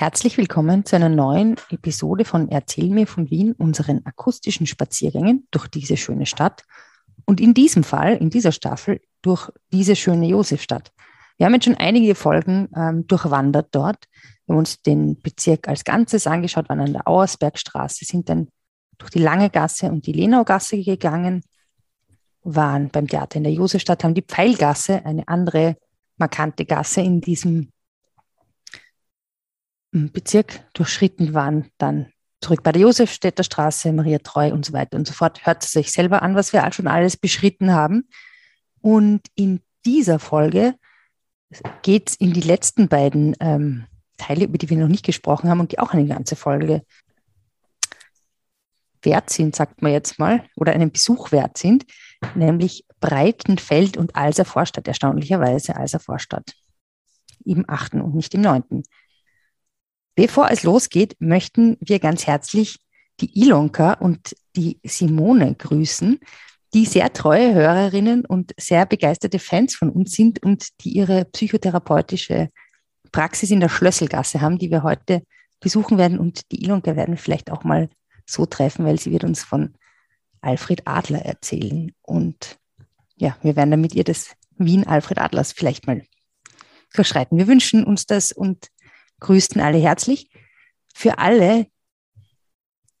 Herzlich willkommen zu einer neuen Episode von Erzähl mir von Wien, unseren akustischen Spaziergängen durch diese schöne Stadt. Und in diesem Fall, in dieser Staffel, durch diese schöne Josefstadt. Wir haben jetzt schon einige Folgen ähm, durchwandert dort. Wir haben uns den Bezirk als Ganzes angeschaut, waren an der Auersbergstraße, sind dann durch die Lange Gasse und die Lenaugasse gegangen, waren beim Theater in der Josefstadt, haben die Pfeilgasse, eine andere markante Gasse in diesem Bezirk durchschritten waren, dann zurück bei der Josefstädter Straße, Maria Treu und so weiter und so fort. Hört es sich selber an, was wir schon alles beschritten haben. Und in dieser Folge geht es in die letzten beiden ähm, Teile, über die wir noch nicht gesprochen haben und die auch eine ganze Folge wert sind, sagt man jetzt mal, oder einen Besuch wert sind, nämlich Breitenfeld und Alser Vorstadt, erstaunlicherweise Alser Vorstadt im achten und nicht im neunten. Bevor es losgeht, möchten wir ganz herzlich die Ilonka und die Simone grüßen, die sehr treue Hörerinnen und sehr begeisterte Fans von uns sind und die ihre psychotherapeutische Praxis in der Schlösselgasse haben, die wir heute besuchen werden. Und die Ilonka werden wir vielleicht auch mal so treffen, weil sie wird uns von Alfred Adler erzählen. Und ja, wir werden dann mit ihr das Wien Alfred Adlers vielleicht mal verschreiten. Wir wünschen uns das und grüßten alle herzlich. Für alle,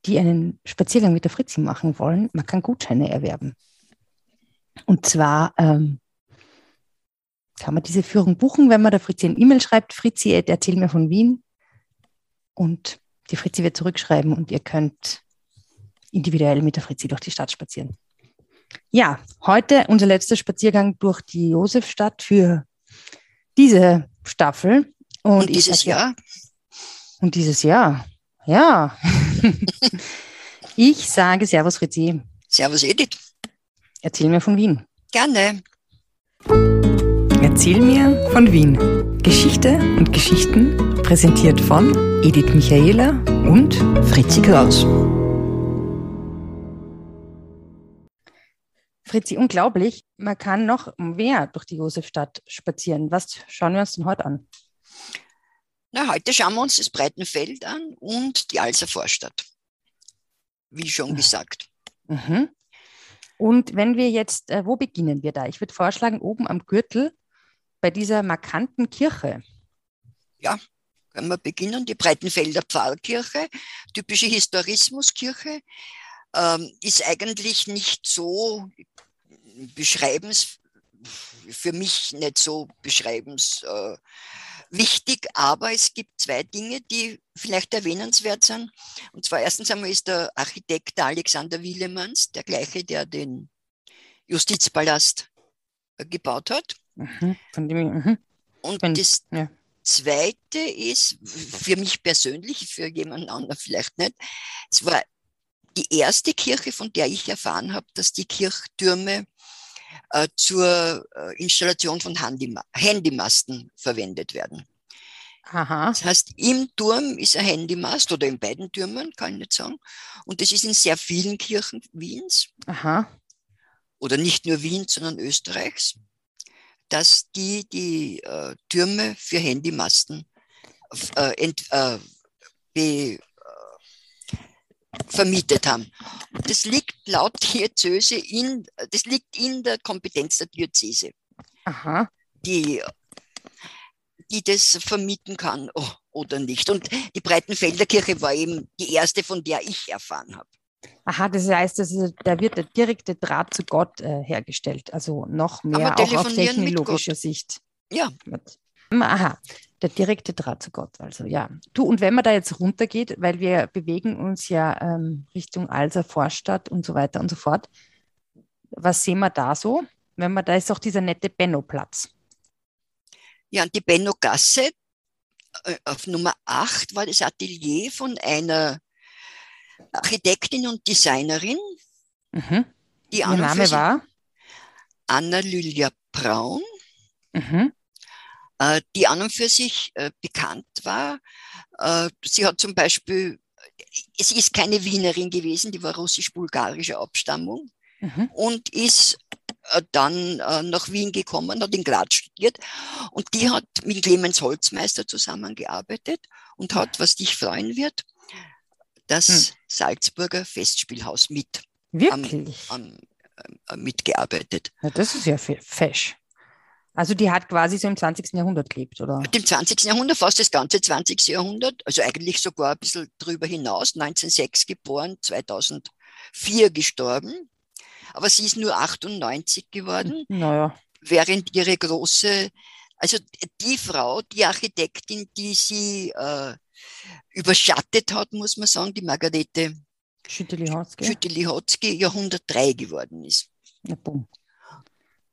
die einen Spaziergang mit der Fritzi machen wollen, man kann Gutscheine erwerben. Und zwar ähm, kann man diese Führung buchen, wenn man der Fritzi eine E-Mail schreibt, Fritzi, erzähl mir von Wien. Und die Fritzi wird zurückschreiben und ihr könnt individuell mit der Fritzi durch die Stadt spazieren. Ja, heute unser letzter Spaziergang durch die Josefstadt für diese Staffel. Und, und dieses Jahr? Und dieses Jahr, ja. ich sage Servus Fritzi. Servus Edith. Erzähl mir von Wien. Gerne. Erzähl mir von Wien. Geschichte und Geschichten präsentiert von Edith Michaela und Fritzi Kraus. Fritzi, unglaublich. Man kann noch mehr durch die Josefstadt spazieren. Was schauen wir uns denn heute an? Na, heute schauen wir uns das Breitenfeld an und die Alser Vorstadt. Wie schon gesagt. Mhm. Und wenn wir jetzt, äh, wo beginnen wir da? Ich würde vorschlagen, oben am Gürtel bei dieser markanten Kirche. Ja, können wir beginnen. Die Breitenfelder Pfarrkirche, typische Historismuskirche, ähm, ist eigentlich nicht so beschreibens, für mich nicht so beschreibens. Äh, wichtig, aber es gibt zwei Dinge, die vielleicht erwähnenswert sind. Und zwar erstens einmal ist der Architekt Alexander Willemanns, der gleiche, der den Justizpalast äh, gebaut hat. Mhm, von dem, mhm. Und Wenn, das ja. Zweite ist, für mich persönlich, für jemand anderen vielleicht nicht, es war die erste Kirche, von der ich erfahren habe, dass die Kirchtürme äh, zur äh, Installation von Handymasten verwendet werden. Aha. Das heißt, im Turm ist ein Handymast oder in beiden Türmen, kann ich nicht sagen. Und das ist in sehr vielen Kirchen Wiens. Aha. Oder nicht nur Wiens, sondern Österreichs, dass die die äh, Türme für Handymasten äh, ent, äh, be, vermietet haben. Und das liegt laut Diözese in, das liegt in der Kompetenz der Diözese, Aha. Die, die das vermieten kann oh, oder nicht. Und die Breitenfelder Kirche war eben die erste, von der ich erfahren habe. Aha, das heißt, das ist, da wird der direkte Draht zu Gott äh, hergestellt, also noch mehr auch auf technologischer Sicht. Ja. Aha, der direkte Draht zu Gott, also ja. Du, und wenn man da jetzt runtergeht, weil wir bewegen uns ja ähm, Richtung Alser Vorstadt und so weiter und so fort, was sehen wir da so? Wenn man, da ist auch dieser nette Benno-Platz. Ja, und die Benno-Gasse äh, auf Nummer 8 war das Atelier von einer Architektin und Designerin. Mhm. Die Ihr Name war? Anna Lylia Braun. Mhm. Äh, die an und für sich äh, bekannt war. Äh, sie hat zum Beispiel, es ist keine Wienerin gewesen, die war russisch-bulgarischer Abstammung mhm. und ist dann nach Wien gekommen, hat in Graz studiert und die hat mit Clemens Holzmeister zusammengearbeitet und hat, was dich freuen wird, das hm. Salzburger Festspielhaus mit. Wirklich? Am, am, mitgearbeitet. Ja, das ist ja fesch. Also die hat quasi so im 20. Jahrhundert gelebt, oder? Im 20. Jahrhundert, fast das ganze 20. Jahrhundert, also eigentlich sogar ein bisschen drüber hinaus, 1906 geboren, 2004 gestorben. Aber sie ist nur 98 geworden, naja. während ihre große, also die Frau, die Architektin, die sie äh, überschattet hat, muss man sagen, die Margarete Schütteli-Hotzky, ja 103 geworden ist. Ja,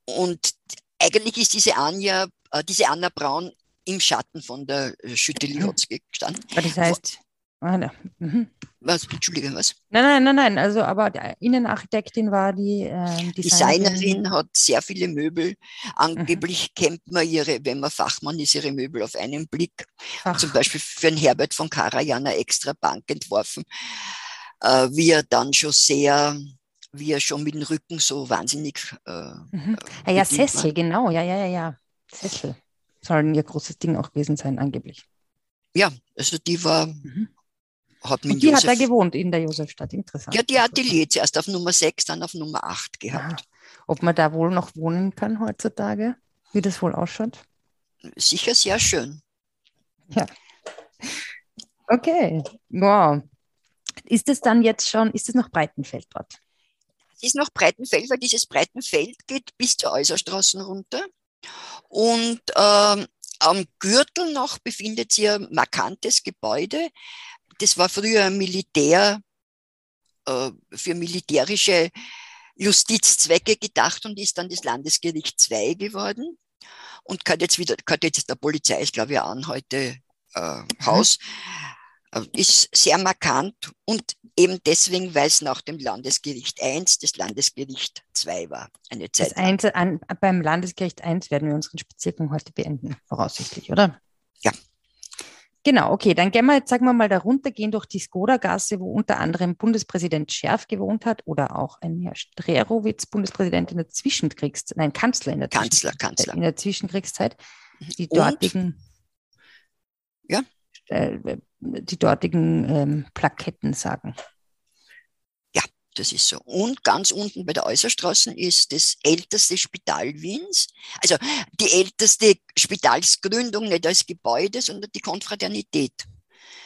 Und eigentlich ist diese Anja, äh, diese Anna Braun im Schatten von der äh, Schütteli-Hotzky gestanden. Das heißt, ah, ne. mhm. was, Entschuldige, was? Nein, nein, nein, nein. Also, aber die Innenarchitektin war die äh, Designerin. Designerin hat sehr viele Möbel. Angeblich mhm. kennt man ihre, wenn man Fachmann ist, ihre Möbel auf einen Blick. Zum Beispiel für einen Herbert von Karajan eine extra Bank entworfen, äh, wie er dann schon sehr wie er schon mit dem Rücken so wahnsinnig. Äh, mhm. Ah, ja, Sessel, war. genau, ja, ja, ja, ja. Sessel. Sollen ihr großes Ding auch gewesen sein, angeblich. Ja, also die war. Mhm. Hat mit die Josef, hat da gewohnt in der Josefstadt, interessant. Ja, die Atelier zuerst auf Nummer 6, dann auf Nummer 8 gehabt. Ja. Ob man da wohl noch wohnen kann heutzutage, wie das wohl ausschaut? Sicher sehr schön. Ja. Okay, wow. Ist es dann jetzt schon, ist es noch Breitenfeld dort? Es ist noch Breitenfeld, weil dieses Breitenfeld geht bis zur Äußerstraßen runter. Und ähm, am Gürtel noch befindet sich ein markantes Gebäude. Das war früher Militär, äh, für militärische Justizzwecke gedacht und ist dann das Landesgericht 2 geworden und gehört jetzt wieder, gehört jetzt der Polizei, ist glaube ich an heute äh, Haus. Mhm. Äh, ist sehr markant und eben deswegen, weil es nach dem Landesgericht 1 das Landesgericht 2 war, eine Zeit. Das Einzel an, beim Landesgericht 1 werden wir unseren Spaziergang heute beenden, voraussichtlich, oder? Ja. Genau, okay, dann gehen wir jetzt, sagen wir mal, da runter, gehen durch die Skoda-Gasse, wo unter anderem Bundespräsident Scherf gewohnt hat oder auch ein Herr Strerowitz, Bundespräsident in der Zwischenkriegszeit, nein, Kanzler in der Kanzler, Kanzler. In der Zwischenkriegszeit. Die dortigen. Und? Ja. Äh, die dortigen ähm, Plaketten sagen. Ja, das ist so. Und ganz unten bei der Äußerstraße ist das älteste Spital Wiens. Also die älteste Spitalsgründung, nicht als Gebäude, sondern die Konfraternität.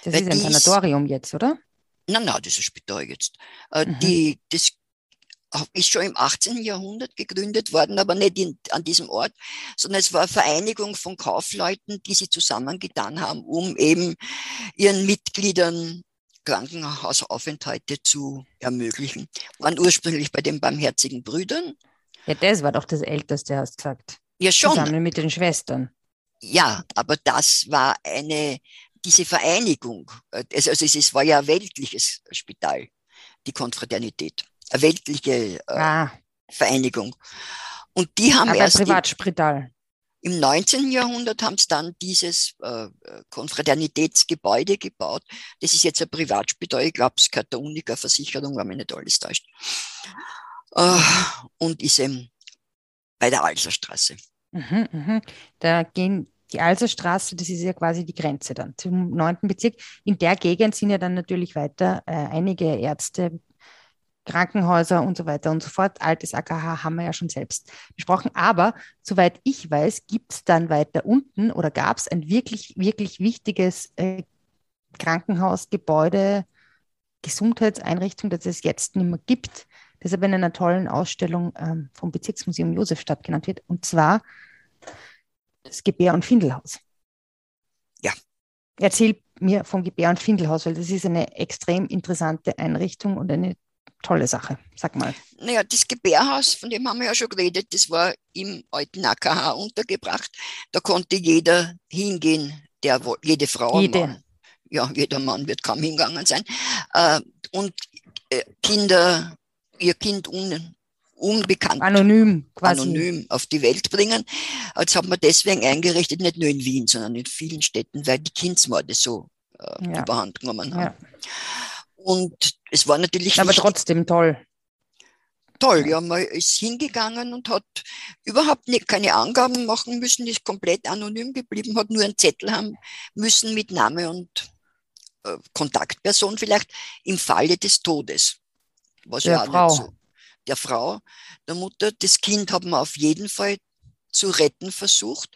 Das Weil ist ein Sanatorium jetzt, oder? Nein, nein, das ist ein Spital jetzt. Äh, mhm. Die, das ist schon im 18. Jahrhundert gegründet worden, aber nicht in, an diesem Ort, sondern es war eine Vereinigung von Kaufleuten, die sich zusammengetan haben, um eben ihren Mitgliedern Krankenhausaufenthalte zu ermöglichen. Waren ursprünglich bei den Barmherzigen Brüdern. Ja, das war doch das Älteste, hast du gesagt. Ja, schon. Zusammen mit den Schwestern. Ja, aber das war eine, diese Vereinigung, also, also es war ja ein weltliches Spital, die Konfraternität weltliche äh, ah. Vereinigung. Und die haben Aber erst Privatspital. Im 19. Jahrhundert haben sie dann dieses äh, Konfraternitätsgebäude gebaut. Das ist jetzt ein Privatspital. Ich glaube, es gehört der Unica-Versicherung, wenn mich nicht alles täuscht. Äh, und ist eben bei der Alserstraße. Mhm, mh. Da gehen die Alserstraße, das ist ja quasi die Grenze dann zum 9. Bezirk. In der Gegend sind ja dann natürlich weiter äh, einige Ärzte Krankenhäuser und so weiter und so fort. Altes AKH haben wir ja schon selbst besprochen. Aber soweit ich weiß, gibt es dann weiter unten oder gab es ein wirklich, wirklich wichtiges äh, Krankenhausgebäude, Gesundheitseinrichtung, das es jetzt nicht mehr gibt, das aber in einer tollen Ausstellung ähm, vom Bezirksmuseum Josefstadt genannt wird. Und zwar das Gebär- und Findelhaus. Ja. Erzähl mir vom Gebär- und Findelhaus, weil das ist eine extrem interessante Einrichtung und eine tolle Sache, sag mal. Naja, das Gebärhaus, von dem haben wir ja schon geredet, das war im alten AKH untergebracht. Da konnte jeder hingehen, der jede Frau, jede. Mann, ja, jeder Mann wird kaum hingegangen sein. Äh, und äh, Kinder, ihr Kind un, unbekannt. Anonym quasi. Anonym auf die Welt bringen. Jetzt hat man deswegen eingerichtet, nicht nur in Wien, sondern in vielen Städten, weil die Kindsmorde so äh, ja. überhand genommen haben. Ja. Und es war natürlich. Aber trotzdem toll. toll. Ja, man ist hingegangen und hat überhaupt nicht, keine Angaben machen müssen, ist komplett anonym geblieben, hat nur einen Zettel haben müssen mit Name und äh, Kontaktperson vielleicht im Falle des Todes. Was der ja Frau. So, der Frau, der Mutter. Das Kind haben wir auf jeden Fall zu retten versucht,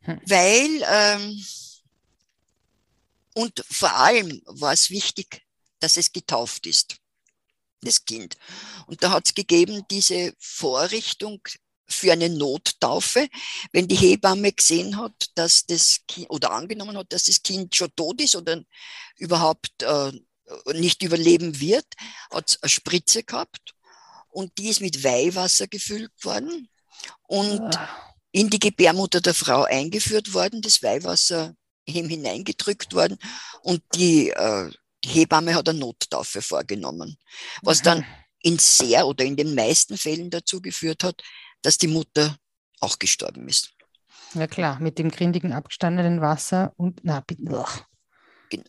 hm. weil ähm, und vor allem war es wichtig, dass es getauft ist, das Kind. Und da hat es gegeben diese Vorrichtung für eine Nottaufe, wenn die Hebamme gesehen hat, dass das Kind oder angenommen hat, dass das Kind schon tot ist oder überhaupt äh, nicht überleben wird, hat es eine Spritze gehabt und die ist mit Weihwasser gefüllt worden und ah. in die Gebärmutter der Frau eingeführt worden, das Weihwasser hineingedrückt worden und die, äh, die Hebamme hat eine Nottaufe vorgenommen, was dann in sehr oder in den meisten Fällen dazu geführt hat, dass die Mutter auch gestorben ist. Ja klar, mit dem grindigen abgestandenen Wasser und na.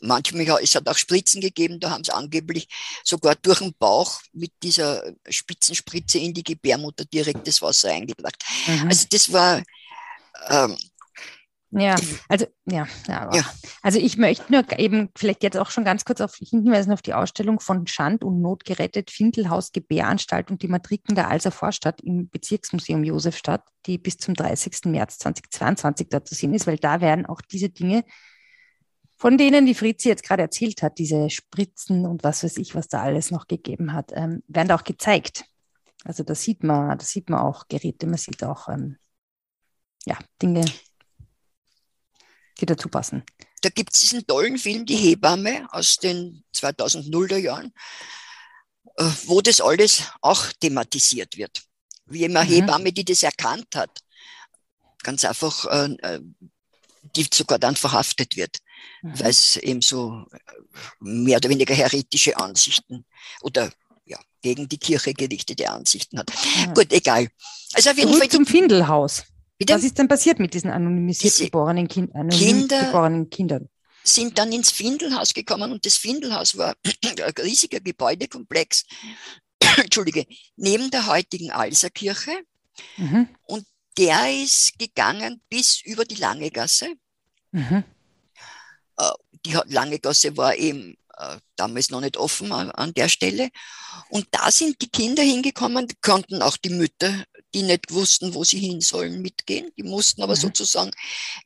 Manchmal es hat auch Spritzen gegeben, da haben sie angeblich sogar durch den Bauch mit dieser Spitzenspritze in die Gebärmutter direkt das Wasser eingebracht. Mhm. Also das war ähm, ja, also ja, ja, ja, also ich möchte nur eben vielleicht jetzt auch schon ganz kurz auf hinweisen auf die Ausstellung von Schand und Not gerettet, Findelhaus, Gebäranstalt und die Matriken der Alser Vorstadt im Bezirksmuseum Josefstadt, die bis zum 30. März 2022 da zu sehen ist, weil da werden auch diese Dinge, von denen die Fritzi jetzt gerade erzählt hat, diese Spritzen und was weiß ich, was da alles noch gegeben hat, ähm, werden da auch gezeigt. Also da sieht man, da sieht man auch Geräte, man sieht auch ähm, ja, Dinge, die dazu passen. Da gibt es diesen tollen Film, Die Hebamme aus den 2000er Jahren, äh, wo das alles auch thematisiert wird. Wie immer mhm. Hebamme, die das erkannt hat, ganz einfach, äh, äh die sogar dann verhaftet wird, mhm. weil es eben so mehr oder weniger heretische Ansichten oder ja, gegen die Kirche gerichtete Ansichten hat. Mhm. Gut, egal. Also auf jeden Zurück Fall zum Findelhaus. Bitte? Was ist denn passiert mit diesen anonymisiert Diese geborenen, kind, anonym Kinder geborenen Kindern? Sind dann ins Findelhaus gekommen und das Findelhaus war ein riesiger Gebäudekomplex, Entschuldige, neben der heutigen Alserkirche. Mhm. Und der ist gegangen bis über die Lange Gasse. Mhm. Äh, die Lange Gasse war eben damals noch nicht offen an der Stelle. Und da sind die Kinder hingekommen, konnten auch die Mütter die nicht wussten, wo sie hin sollen, mitgehen. Die mussten aber mhm. sozusagen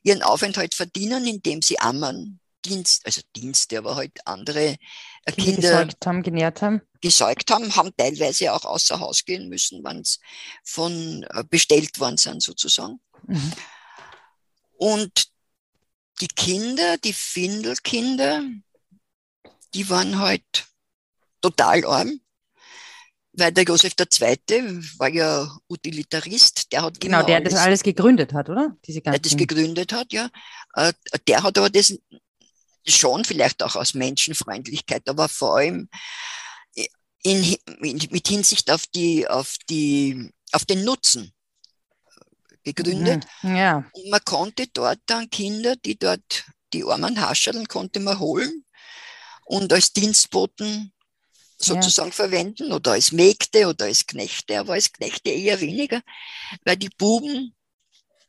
ihren Aufenthalt verdienen, indem sie Ammern, Dienst, also Dienste, aber halt andere äh, Kinder gesäugt haben, genährt haben. Gesäugt haben, haben teilweise auch außer Haus gehen müssen, wenn es von äh, bestellt worden sind, sozusagen. Mhm. Und die Kinder, die Findelkinder, die waren halt total arm weil der Josef II. war ja Utilitarist, der hat Genau, der alles, das alles gegründet hat, oder? Diese der das gegründet hat, ja. Äh, der hat aber das schon vielleicht auch aus Menschenfreundlichkeit, aber vor allem in, in, mit Hinsicht auf die, auf die, auf den Nutzen gegründet. Mhm, ja. Und man konnte dort dann Kinder, die dort die armen Hascherln konnte man holen und als Dienstboten sozusagen ja. verwenden oder als Mägde oder als Knechte, aber als Knechte eher weniger, weil die Buben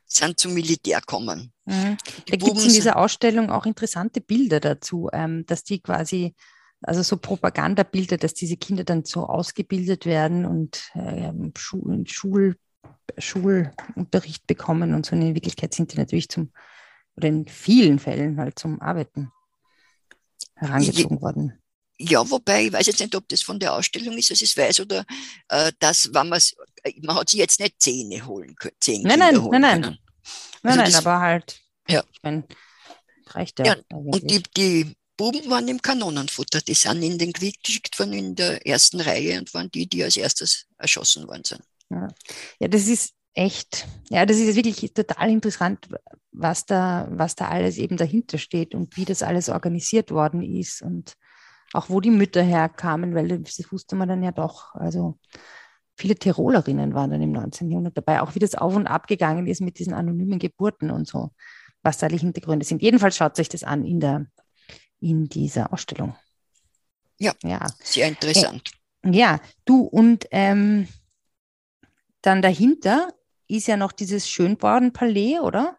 sind zum Militär kommen. Mhm. Da gibt es in dieser Ausstellung auch interessante Bilder dazu, ähm, dass die quasi, also so Propagandabilder, dass diese Kinder dann so ausgebildet werden und äh, Schul, Schul, Schulunterricht bekommen und so. in Wirklichkeit sind die natürlich zum, oder in vielen Fällen halt zum Arbeiten herangezogen worden. Ja, wobei, ich weiß jetzt nicht, ob das von der Ausstellung ist, dass ich es weiß, oder äh, dass, wenn man man hat sich jetzt nicht Zähne holen können. Zehn nein, nein, nein, nein, nein, nein, nein, aber halt, ja. ich meine, reicht ja. ja und die, die Buben waren im Kanonenfutter, die sind in den Krieg geschickt worden in der ersten Reihe und waren die, die als erstes erschossen worden sind. Ja, ja das ist echt, ja, das ist wirklich total interessant, was da, was da alles eben dahinter steht und wie das alles organisiert worden ist und auch wo die Mütter herkamen, weil das wusste man dann ja doch. Also viele Tirolerinnen waren dann im 19. Jahrhundert dabei, auch wie das auf und ab gegangen ist mit diesen anonymen Geburten und so, was da die Hintergründe sind. Jedenfalls schaut sich das an in, der, in dieser Ausstellung. Ja, ja, sehr interessant. Ja, du und ähm, dann dahinter ist ja noch dieses Schönborn-Palais, oder?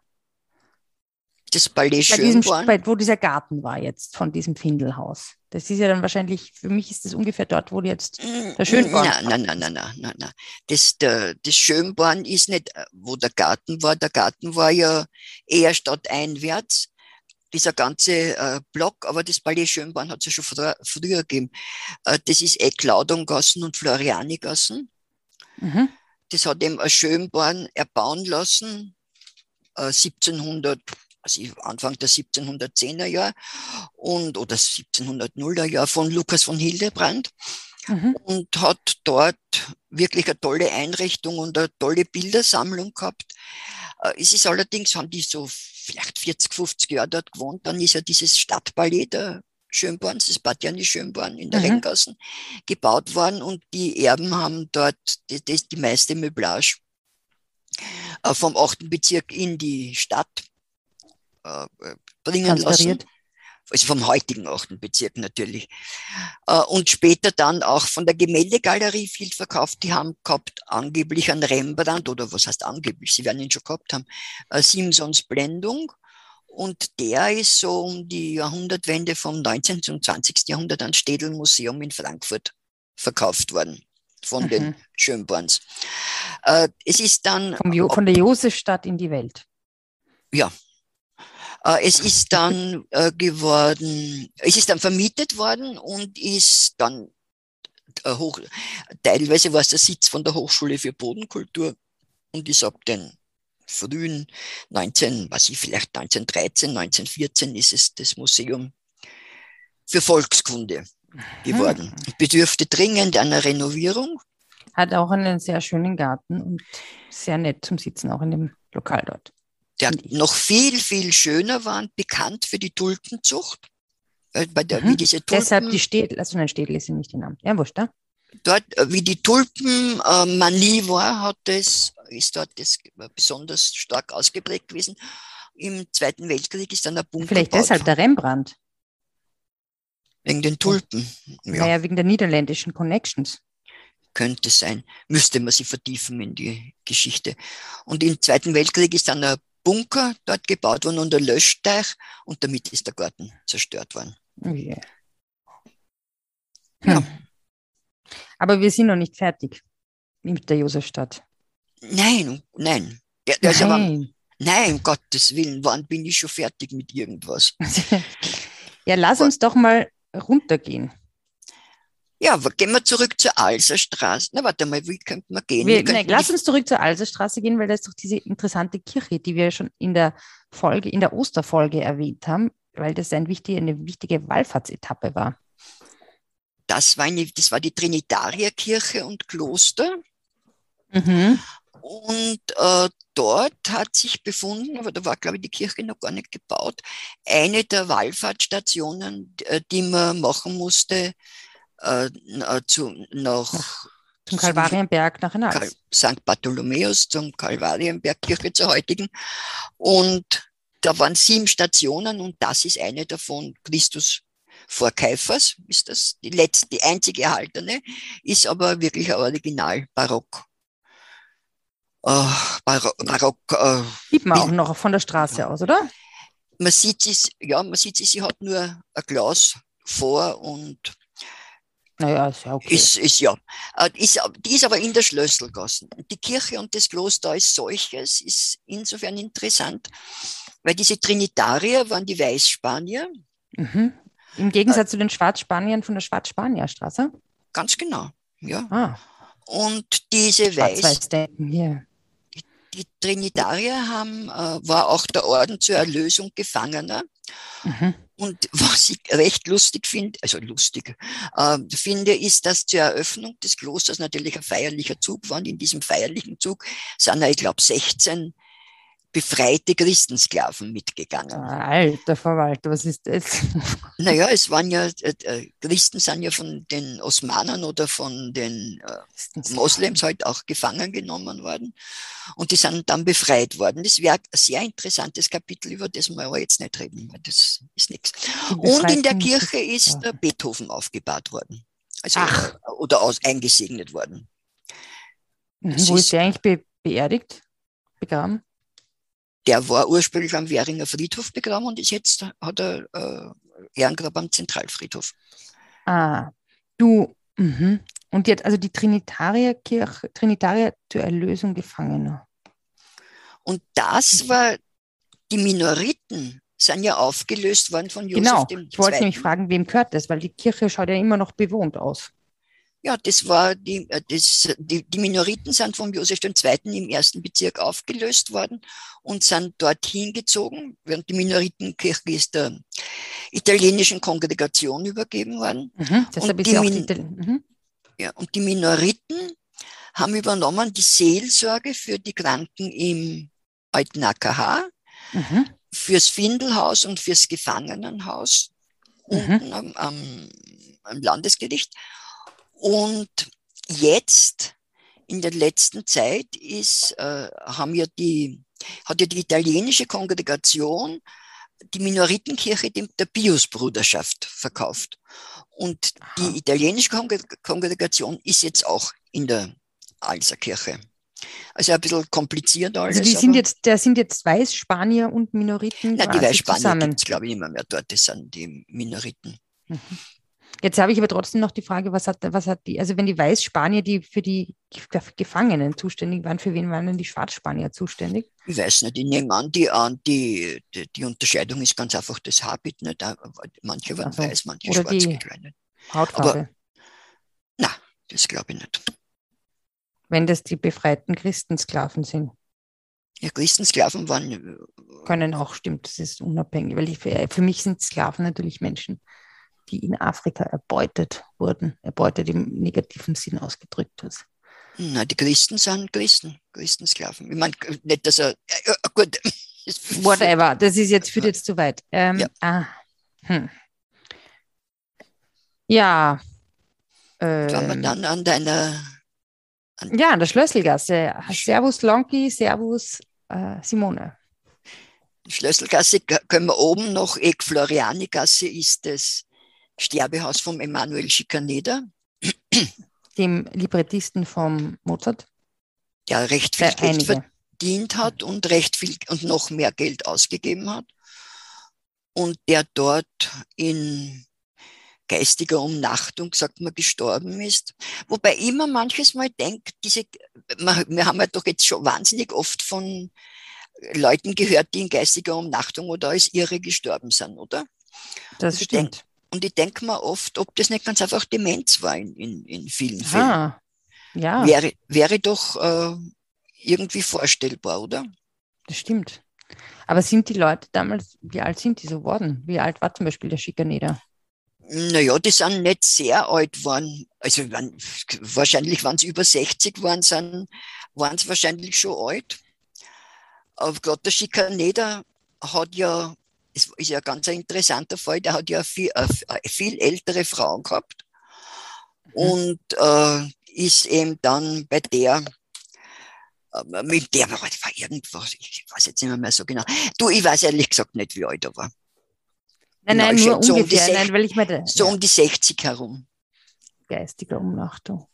Das Palais diesem, Schönborn. bei, wo dieser Garten war jetzt von diesem Findelhaus. Das ist ja dann wahrscheinlich, für mich ist das ungefähr dort, wo jetzt der Schönborn Nein, nein, nein, nein, nein, nein, nein. Das, der, das Schönborn ist nicht, äh, wo der Garten war. Der Garten war ja eher stadteinwärts, dieser ganze äh, Block, aber das Palais Schönborn hat es ja schon früher, früher gegeben. Äh, das ist Eck-Laudongassen und Florianigassen. Mhm. Das hat eben ein Schönborn erbauen lassen, äh, 1700, also Anfang der 1710er Jahre und, oder 1700er Jahre von Lukas von Hildebrand Mhm. und hat dort wirklich eine tolle Einrichtung und eine tolle Bildersammlung gehabt. Äh, Es ist allerdings, haben die so vielleicht 40, 50 Jahre dort gewohnt, dann ist ja dieses Stadtballett der Schönborns, das Badjani Schönborn in der Mhm. Renngassen, gebaut worden und die Erben haben dort die, die, die meiste Möblage äh, vom 8. Bezirk in die Stadt äh, äh, bringen lassen. Also vom heutigen 8. Bezirk natürlich. Äh, Und später dann auch von der Gemäldegalerie viel verkauft. Die haben gehabt angeblich einen Rembrandt, oder was heißt angeblich, sie werden ihn schon gehabt haben, äh, Simpsons Blendung. Und der ist so um die Jahrhundertwende vom 19. und 20. Jahrhundert ans Städel Museum in Frankfurt verkauft worden von den Mhm. Schönborns. Äh, Es ist dann jo von der Josefstadt in die Welt. ja. Äh, Es ist dann äh, geworden, es ist dann vermietet worden und ist dann äh, hoch, teilweise war es der Sitz von der Hochschule für Bodenkultur und ist ab den frühen 19, was ich vielleicht 1913, 1914 ist es das Museum für Volkskunde geworden. Bedürfte dringend einer Renovierung. Hat auch einen sehr schönen Garten und sehr nett zum Sitzen, auch in dem Lokal dort. der noch viel, viel schöner war und bekannt für die Tulpenzucht. Bei der, Mhm. wie diese Tulpen, Deshalb die Städel, also nein, Städel ist nicht die Namen. Ja, wurscht, ja? dort, äh, wie die Tulpenmanie war, hat es, ist dort das besonders stark ausgeprägt gewesen. Im Zweiten Weltkrieg ist dann ein Bunker Vielleicht gebaut deshalb der Rembrandt. wegen den Tulpen. Ja, Naja, wegen der niederländischen Connections. könnte sein. Müsste man sich vertiefen in die Geschichte. Und im Zweiten Weltkrieg ist dann ein Bunker dort gebaut worden und ein Löschteich und damit ist der Garten zerstört worden. Oh je. Ja. Hm. Aber wir sind noch nicht fertig mit der Josefstadt. Nein, nein. Der, der ist aber, Nein. nein, um Gottes Willen, wann bin ich schon fertig mit irgendwas? ja, lass uns doch mal runtergehen. Ja, aber gehen wir zurück zur Alserstraße. Na, warte mal, wie könnte man gehen? Wir, Wir nein, lass uns zurück zur Alserstraße gehen, weil das ist doch diese interessante Kirche, die wir schon in der Folge, in der Osterfolge erwähnt haben, weil das ein wichtige, eine wichtige Wallfahrtsetappe war. das, war eine, das war die Trinitarierkirche und Kloster. Mhm. Und äh, dort hat sich befunden, aber da war, glaube ich, die Kirche noch gar nicht gebaut, eine der Wallfahrtsstationen, äh, die man machen musste äh, äh, zu, nach Zum Kalvarienberg nach Hinaus. St. Bartholomäus, zum Kalvarienbergkirche zur heutigen. Und da waren sieben Stationen und das ist eine davon, Christus vor Kaifers, ist das die letzte, die einzige erhaltene, ist aber wirklich ein Original Barock. Äh, Barock, Barock äh, Sieht man auch noch von der Straße aus, oder? man sieht sie, ja, man sieht sie, sie hat nur ein Glas vor und Naja, ist ja okay. Ist, ist ja. Äh, Ist, die ist aber in der Schlösselgassen. Die Kirche und das Kloster als solches ist insofern interessant, weil diese Trinitarier waren die Weißspanier, Mhm. Im Gegensatz zu den Schwarzspaniern von der Schwarzspanierstraße. ganz genau. Ja. Ah, Und diese Weiß, Schwarz-Weiß-Denken hier. Die Trinitarier haben, äh, war auch der Orden zur Erlösung Gefangener. Mhm. Und was ich recht lustig finde, also lustig, äh, finde, ist, dass zur Eröffnung des Klosters natürlich ein feierlicher Zug war. Und in diesem feierlichen Zug sind, ich glaube, 16 befreite Christensklaven mitgegangen. Alter Verwalter, was ist das? Naja, es waren ja, äh, äh, Christen sind ja von den Osmanen oder von den äh, Moslems halt auch gefangen genommen worden. Und die sind dann befreit worden. Das wäre ein sehr interessantes Kapitel, über das wir aber jetzt nicht reden, weil das ist nichts. Und in der Kirche ist der Beethoven aufgebaut worden. Also, Ach. Oder aus, eingesegnet worden. Mhm, wo ist, ist der eigentlich be beerdigt, begraben? Der war ursprünglich am Währinger Friedhof begraben und ist jetzt hat er äh, Ehrengrab am Zentralfriedhof. Ah, du, mh. und jetzt also die Trinitarier-Kirche, Trinitarier zur Erlösung Gefangener. Und das mhm. war die Minoriten sind ja aufgelöst worden von Josef Genau, ich wollte nämlich fragen, wem gehört das, weil die Kirche schaut ja immer noch bewohnt aus. Ja, das war die, äh, das, die, die Minoriten sind von Josef II. im ersten Bezirk aufgelöst worden und sind dorthin gezogen, während die Minoritenkirche ist der italienischen Kongregation übergeben worden. Mhm, und, die, mhm. ja, und die Minoriten haben übernommen die Seelsorge für die Kranken im alten AKH, mhm. fürs Findelhaus und fürs Gefangenenhaus mhm. unten am, am, am Landesgericht. Und jetzt, in der letzten Zeit, ist, äh, haben wir die, hat ja die italienische Kongregation die Minoritenkirche der Pius-Bruderschaft verkauft. Und die italienische Kongregation ist jetzt auch in der Alserkirche. Also ein bisschen kompliziert alles. Also die sind jetzt, da sind jetzt Weißspanier und Minoriten. Nein, die Weißspanier es, glaube ich, mehr, mehr dort. Das sind die Minoriten. Mhm. Jetzt habe ich aber trotzdem noch die Frage, was hat, was hat die, also wenn die Weißspanier, die für die Gefangenen zuständig waren, für wen waren denn die Schwarzspanier zuständig? Ich weiß nicht, ich nehme an, die, die, die, die Unterscheidung ist ganz einfach das Habit. Nicht? Manche waren also, weiß, manche schwarz gekleidet. Hautfarbe. Aber, na, das glaube ich nicht. Wenn das die befreiten Christensklaven sind. Ja, Christensklaven waren. Äh, Können auch, stimmt, das ist unabhängig, weil ich, für, für mich sind Sklaven natürlich Menschen die in Afrika erbeutet wurden. Erbeutet im negativen Sinn ausgedrückt ist. Na, die Christen sind Christen, Christensklaven. Ich meine, nicht, dass er, äh, gut. Whatever, das ist jetzt, führt jetzt zu weit. Ähm, ja. Ah, hm. Ja. Ähm, wir dann an deiner. An ja, an der Schlösselgasse. Servus Lonki, Servus äh, Simone. Schlösselgasse können wir oben noch, Eck Floriani-Gasse ist das Sterbehaus vom Emanuel Schikaneder. Dem Librettisten vom Mozart. Der recht viel Geld einige. verdient hat und recht viel und noch mehr Geld ausgegeben hat. Und der dort in geistiger Umnachtung, sagt man, gestorben ist. Wobei immer manches Mal denkt, diese, wir haben ja doch jetzt schon wahnsinnig oft von Leuten gehört, die in geistiger Umnachtung oder als Irre gestorben sind, oder? Das also stimmt. Denk, und ich denke mir oft, ob das nicht ganz einfach Demenz war in, in, in vielen Fällen. ja. Wäre, wäre doch äh, irgendwie vorstellbar, oder? Das stimmt. Aber sind die Leute damals, wie alt sind die so worden? Wie alt war zum Beispiel der Schikaneder? Naja, die sind nicht sehr alt geworden. Also waren, wahrscheinlich waren es über 60 waren sie waren es wahrscheinlich schon alt. Aber gerade der Schikaneder hat ja es ist ja ganz ein interessanter Fall, der hat ja viel, äh, äh viel ältere Frauen gehabt mhm. und äh, ist eben dann bei der, äh, mit der war, war irgendwas, ich weiß jetzt nicht mehr, so genau. Du, ich weiß ehrlich gesagt nicht, wie alt er war. Nein, nein, nur so ungefähr, um nein, weil ich meine, so ja. um die 60 herum. Geistige Umnachtung.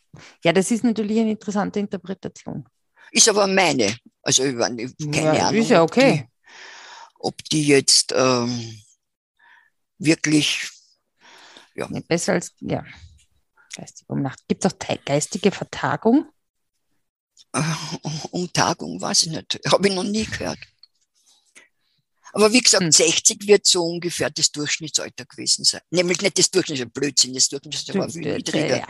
Ja, das ist natürlich eine interessante Interpretation. Ist aber meine. Also, ich meine, keine ja, Ahnung. Ist ja okay ob die jetzt ähm, wirklich ja. besser als ja geistige Umnacht. Gibt es auch geistige Vertagung? Äh, Umtagung weiß ich nicht. Habe ich noch nie gehört. Aber wie gesagt, hm. 60 wird so ungefähr das Durchschnittsalter gewesen sein. Nämlich nicht das Durchschnittsalter, Blödsinn, das Durchschnittsalter war viel niedriger.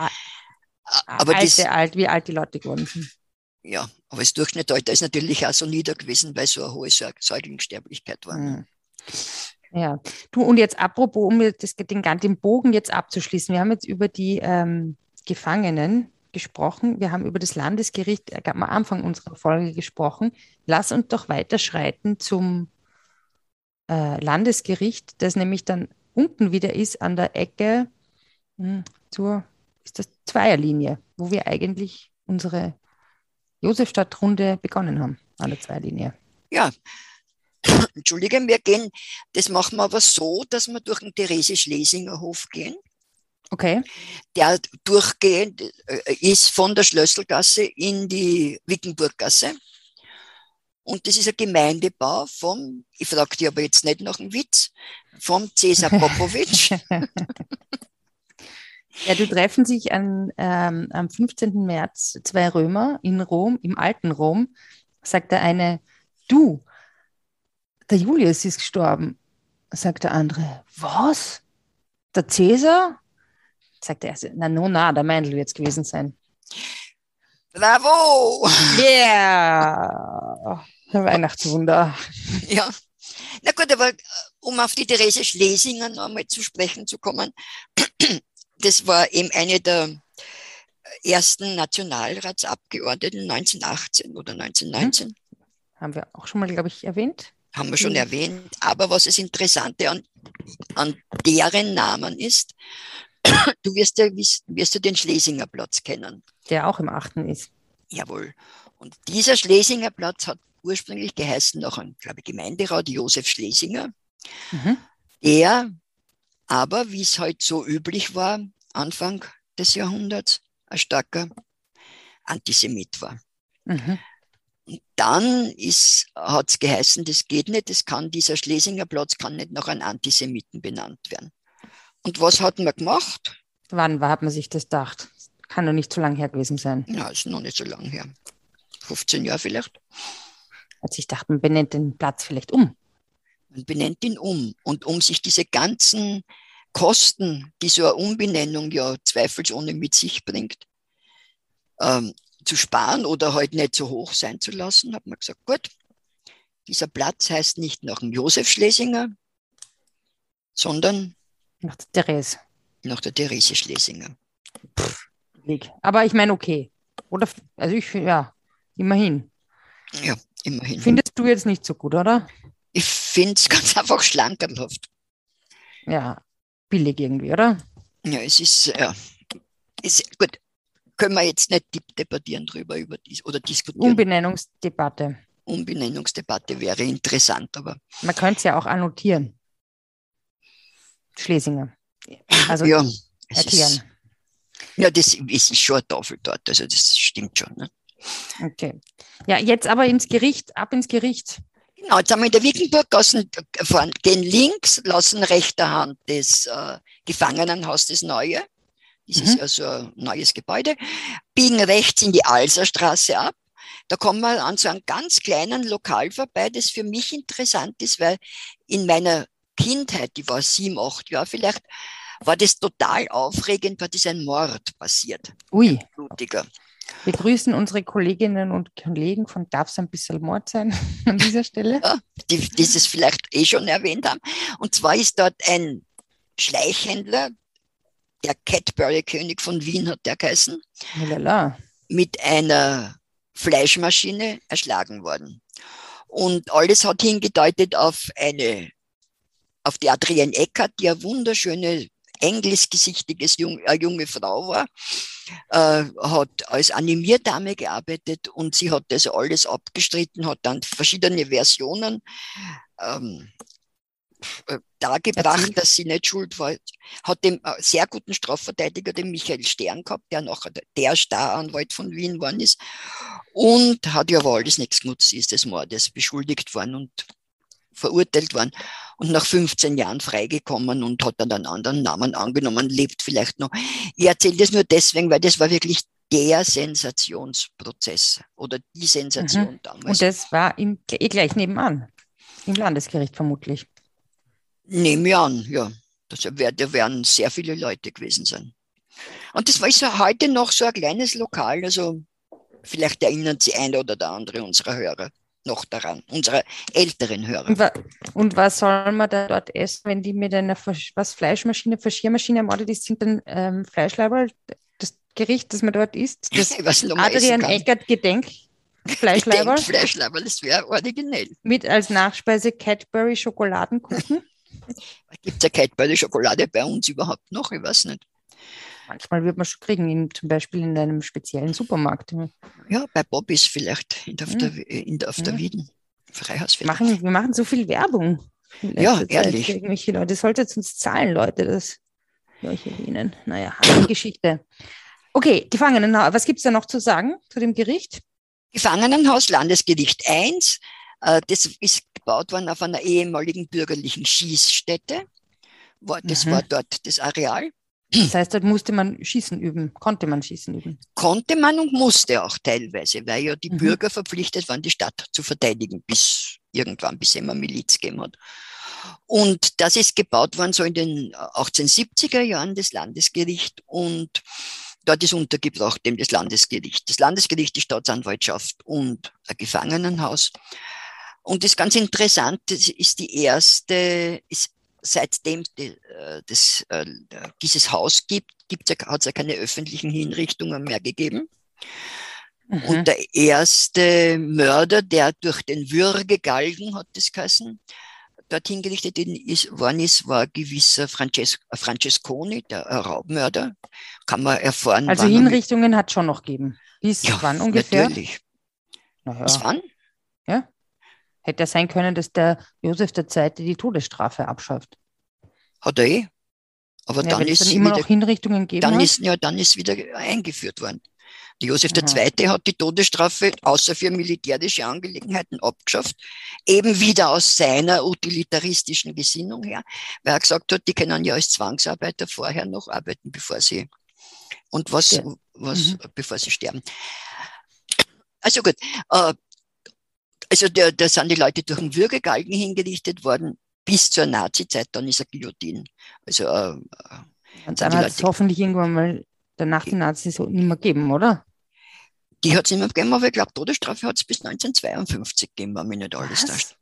Aber alte, das, alt, wie alt die Leute geworden sind ja, aber das Durchschnittsalter ist natürlich auch so nieder gewesen, weil so eine hohe Säuglingssterblichkeit war. Mhm. Ja, du und jetzt apropos, um das, den, den Bogen jetzt abzuschließen, wir haben jetzt über die ähm, Gefangenen gesprochen, wir haben über das Landesgericht äh, am Anfang unserer Folge gesprochen. Lass uns doch weiterschreiten zum äh, Landesgericht, das nämlich dann unten wieder ist an der Ecke mh, hm, zur ist das Zweierlinie, wo wir eigentlich unsere Josefstadt-Runde begonnen haben, an der Zweilinie. Ja, Entschuldige, wir gehen, das machen wir aber so, dass wir durch den Therese-Schlesinger Hof gehen. Okay. der durchgehend äh, ist von der Schlösselgasse in die Wickenburggasse. Und das ist ein Gemeindebau vom, ich frage dich aber jetzt nicht nach dem Witz, vom Cäsar Popovic. Ja, du treffen sich an, ähm, am 15. März zwei Römer in Rom, im alten Rom, sagt der eine, du, der Julius ist gestorben. Sagt der andere, was? Der Cäsar? Sagt der erste, na, no, na, der Meindl wird es gewesen sein. Bravo! Yeah! Weihnachtswunder. Ja. Na gut, aber um auf die Therese Schlesinger noch einmal zu sprechen zu kommen, das war eben eine der ersten Nationalratsabgeordneten 1918 oder 1919. Haben wir auch schon mal, glaube ich, erwähnt. Haben wir schon Mhm. erwähnt. Aber was das Interessante an, an deren Namen ist, du wirst ja wirst du den Schlesinger Platz kennen. Der auch im achten ist. Jawohl. Und dieser Schlesinger Platz hat ursprünglich geheißen nach einem, glaube ich, Gemeinderat Josef Schlesinger, Mhm. der aber, wie es halt so üblich war, Anfang des Jahrhunderts, ein starker Antisemit war. Mhm. Und dann hat es geheißen, das geht nicht, das kann dieser Schlesinger Platz kann nicht nach einem Antisemiten benannt werden. Und was hat man gemacht? Wann war, hat man sich das gedacht? Kann doch nicht so lange her gewesen sein. Ja, ist noch nicht so lange her. 15 Jahre vielleicht. Als ich dachte, man benennt den Platz vielleicht um. Man benennt ihn um. Und um sich diese ganzen Kosten, die so eine Umbenennung ja zweifelsohne mit sich bringt, ähm, zu sparen oder halt nicht so hoch sein zu lassen, hat man gesagt, gut, dieser Platz heißt nicht nach dem Josef Schlesinger, sondern Nach der Therese. nach der Therese Schlesinger. Lig. Aber ich meine, okay. Oder, also ich, ja, immerhin. Ja, immerhin. Findest du jetzt nicht so gut, oder? ich finde es ganz einfach schlankerhaft. Ja, billig irgendwie, oder? Ja, es ist, ja, ist gut. Können wir jetzt nicht debattieren drüber über dies oder diskutieren. Umbenennungsdebatte. Umbenennungsdebatte wäre interessant, aber Man könnte es ja auch annotieren. Schlesinger. Also ja, erklären. ist, ja, das ist schon eine Tafel dort, also das stimmt schon. Ne? Okay. Ja, jetzt aber ins Gericht, ab ins Gericht. Genau, jetzt haben wir in der Wickenburggasse gehen links, lassen rechter Hand das äh, Gefangenenhaus, das neue. Das ist Mhm. also ein neues Gebäude. Biegen rechts in die Alserstraße ab. Da kommen wir an so einem ganz kleinen Lokal vorbei, das für mich interessant ist, weil in meiner Kindheit, die war sieben, acht Jahre vielleicht, war das total aufregend, weil das ein Mord passiert, Ui, blutiger. Wir grüßen unsere Kolleginnen und Kollegen von Darf es ein bisschen Mord sein an dieser Stelle? die, die es vielleicht eh schon erwähnt haben. Und zwar ist dort ein Schleichhändler, der Cadbury-König von Wien hat der geheißen, Lala. mit einer Fleischmaschine erschlagen worden. Und alles hat hingedeutet auf eine, auf die Adrienne Eckert, die eine wunderschöne, engelsgesichtiges jung, äh, junge Frau war, äh, hat als Animierdame gearbeitet und sie hat das alles abgestritten, hat dann verschiedene Versionen ähm, äh, dargebracht, Erzählt. dass sie nicht schuld war. Hat den äh, sehr guten Strafverteidiger, den Michael Stern gehabt, der nachher der- Staranwalt von Wien geworden ist und hat ja aber alles nichts genutzt, ist des Mordes beschuldigt worden und verurteilt worden und nach 15 Jahren freigekommen und hat dann einen anderen Namen angenommen, lebt vielleicht noch. Ich erzähle das nur deswegen, weil das war wirklich der Sensationsprozess oder die Sensation damals. Und das war im, eh gleich nebenan. Im Landesgericht vermutlich. Nehme ich an, ja. Das wär, da werden sehr viele Leute gewesen sein. Und das war ja heute noch so ein kleines Lokal, also vielleicht erinnern sich ein oder der andere unserer Hörer noch daran, unserer älteren Hörer. Und, wa und was soll man da dort essen, wenn die mit einer Versch was, Fleischmaschine, Verschiermaschine ermordet ist? Sind dann ähm, Fleischleiber das Gericht, das man dort isst? Das essen Adrian. Eckert Gedenk Fleischleiber Fleischleiber, das wäre originell. mit als Nachspeise Cadbury Schokoladenkuchen. Gibt es ja Cadbury Schokolade bei uns überhaupt noch? Ich weiß nicht. Manchmal wird man schon kriegen, in, zum Beispiel in einem speziellen Supermarkt. Wir Ja, bei Bobbys vielleicht in der, auf der, Hm. in der, auf der Ja. Wieden. Freihaus vielleicht. machen, wir machen so viel Werbung. Ja, Zeit ehrlich. Irgendwelche Leute. Das solltet uns zahlen, Leute. Das euch erwähnen. Naja, eine Geschichte. Okay, Gefangenenhaus. Was gibt es da noch zu sagen zu dem Gericht? Gefangenenhaus, Landesgericht 1. Äh, das ist gebaut worden auf einer ehemaligen bürgerlichen Schießstätte. Das mhm. war dort das Areal. Das heißt, dort musste man Schießen üben, konnte man Schießen üben. Konnte man und musste auch teilweise, weil ja die mhm. Bürger verpflichtet waren, die Stadt zu verteidigen, bis irgendwann, bis immer Miliz gegeben hat. Und das ist gebaut worden so in den 1870er Jahren, das Landesgericht. Und dort ist untergebracht dem das Landesgericht. Das Landesgericht, die Staatsanwaltschaft und ein Gefangenenhaus. Und das ist ganz interessant, das ist die erste, ist seitdem äh, das, äh, dieses Haus gibt, hat es ja keine öffentlichen Hinrichtungen mehr gegeben. Mhm. Und der erste Mörder, der durch den Würgegalgen, hat das geheißen, dorthin gerichtet worden ist, war gewisser Frances Francesconi, der Raubmörder. Kann man erfahren. Also Hinrichtungen hat schon noch gegeben. Bis ja, wann ungefähr? Natürlich. Naja. Bis wann? Hätte ja sein können, dass der Josef II. die Todesstrafe abschafft. Hat er eh. Aber ja, dann ist dann immer wieder, noch Hinrichtungen geben dann ist, ja, dann ist wieder eingeführt worden. Der Josef II. hat die Todesstrafe außer für militärische Angelegenheiten abgeschafft, eben wieder aus seiner utilitaristischen Gesinnung her, weil er gesagt hat, die können ja als Zwangsarbeiter vorher noch arbeiten, bevor sie und was, ja. was mhm. bevor sie sterben. Also gut, äh, also da, da sind die Leute durch den Würgegalgen hingerichtet worden bis zur Nazi-Zeit, dann ist er Guillotine. Also äh, und dann hat es hoffentlich irgendwann mal danach die Nazis so nicht mehr geben, oder? Die hat es nicht mehr gegeben, aber ich glaube, Todesstrafe hat es bis 1952 gegeben, wenn mich nicht alles täuscht.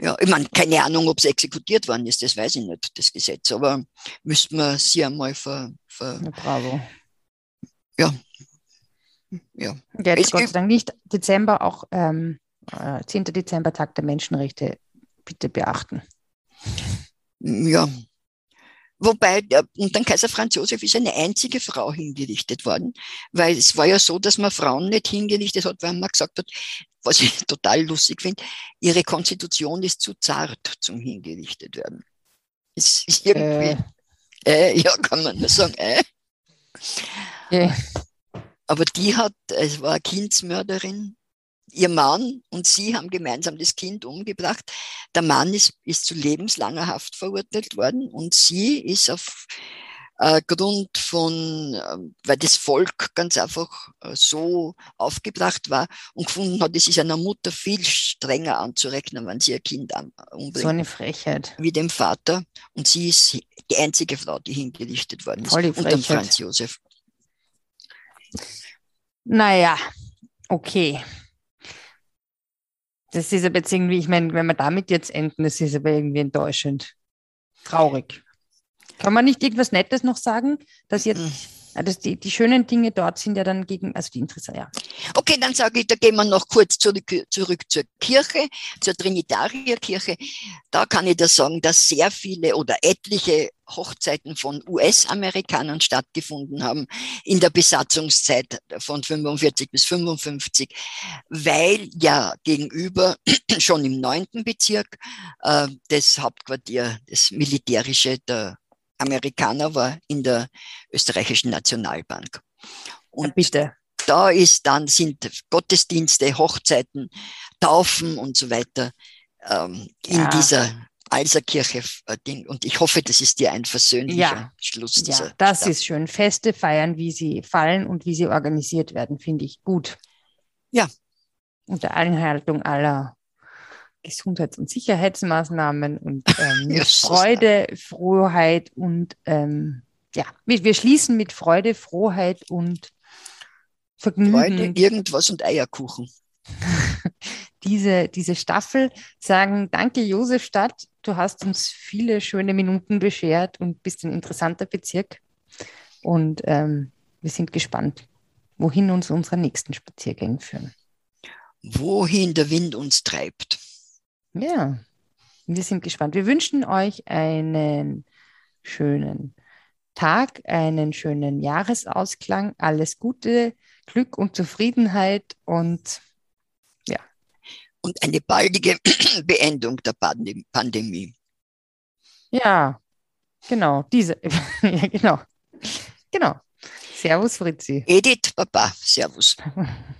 Ja, ich meine, keine Ahnung, ob es exekutiert worden ist, das weiß ich nicht, das Gesetz, aber müsste man sie einmal ver. ver ja, bravo. Ja. ja. Jetzt Gott sei Dank nicht Dezember, auch ähm, 10. Äh, Dezember, Tag der Menschenrechte, bitte beachten. Ja, Wobei, und dann Kaiser Franz Josef ist eine einzige Frau hingerichtet worden, weil es war ja so, dass man Frauen nicht hingerichtet hat, weil man gesagt hat, was ich total lustig finde, ihre Konstitution ist zu zart zum hingerichtet werden. Ist irgendwie, äh. Äh, ja, kann man nur sagen, äh. Yeah. Aber die hat, es war eine Kindsmörderin, ihr Mann und sie haben gemeinsam das Kind umgebracht. Der Mann ist, ist zu lebenslanger Haft verurteilt worden und sie ist auf äh, Grund von, äh, weil das Volk ganz einfach äh, so aufgebracht war und gefunden hat, es ist einer Mutter viel strenger anzurechnen, wenn sie ihr Kind umbringt. So eine Frechheit. Wie dem Vater. Und sie ist die einzige Frau, die hingerichtet worden ist. Voll unter Franz Josef. Naja, okay. Das ist aber jetzt irgendwie, ich meine, wenn wir damit jetzt enden, das ist aber irgendwie enttäuschend. Traurig. Kann man nicht irgendwas Nettes noch sagen, dass jetzt Das die, die schönen Dinge dort sind ja dann gegen, also die Interesse, ja. Okay, dann sage ich, da gehen wir noch kurz zurück, zurück zur Kirche, zur Trinitarier-Kirche. Da kann ich da sagen, dass sehr viele oder etliche Hochzeiten von US-Amerikanern stattgefunden haben in der Besatzungszeit von 45 bis 55, weil ja gegenüber schon im neunten Bezirk äh, das Hauptquartier, das militärische der Amerikaner war in der österreichischen Nationalbank. Und ja, bitte. Da ist dann sind Gottesdienste, Hochzeiten, Taufen und so weiter ähm, ja. in dieser Alserkirche äh, Ding. Und ich hoffe, das ist dir ein versöhnlicher ja. Schluss. Dieser ja, das Stadt. ist schön. Feste feiern, wie sie fallen und wie sie organisiert werden, finde ich gut. Ja. Unter Einhaltung aller Gesundheits- und Sicherheitsmaßnahmen und ähm, ja, Freude, Frohheit und ähm, ja, wir, wir, schließen mit Freude, Frohheit und Vergnügen. Freude, irgendwas und Eierkuchen. diese, diese Staffel sagen, danke Josef Stadt, du hast uns viele schöne Minuten beschert und bist ein interessanter Bezirk. Und ähm, wir sind gespannt, wohin uns unsere nächsten Spaziergänge führen. Wohin der Wind uns treibt. Ja, wir sind gespannt. Wir wünschen euch einen schönen Tag, einen schönen Jahresausklang, alles Gute, Glück und Zufriedenheit und ja. Und eine baldige Beendung der Pandemie. Ja, Genau, diese. ja, genau. Genau. Servus, Fritzi. Edith, Papa, Servus.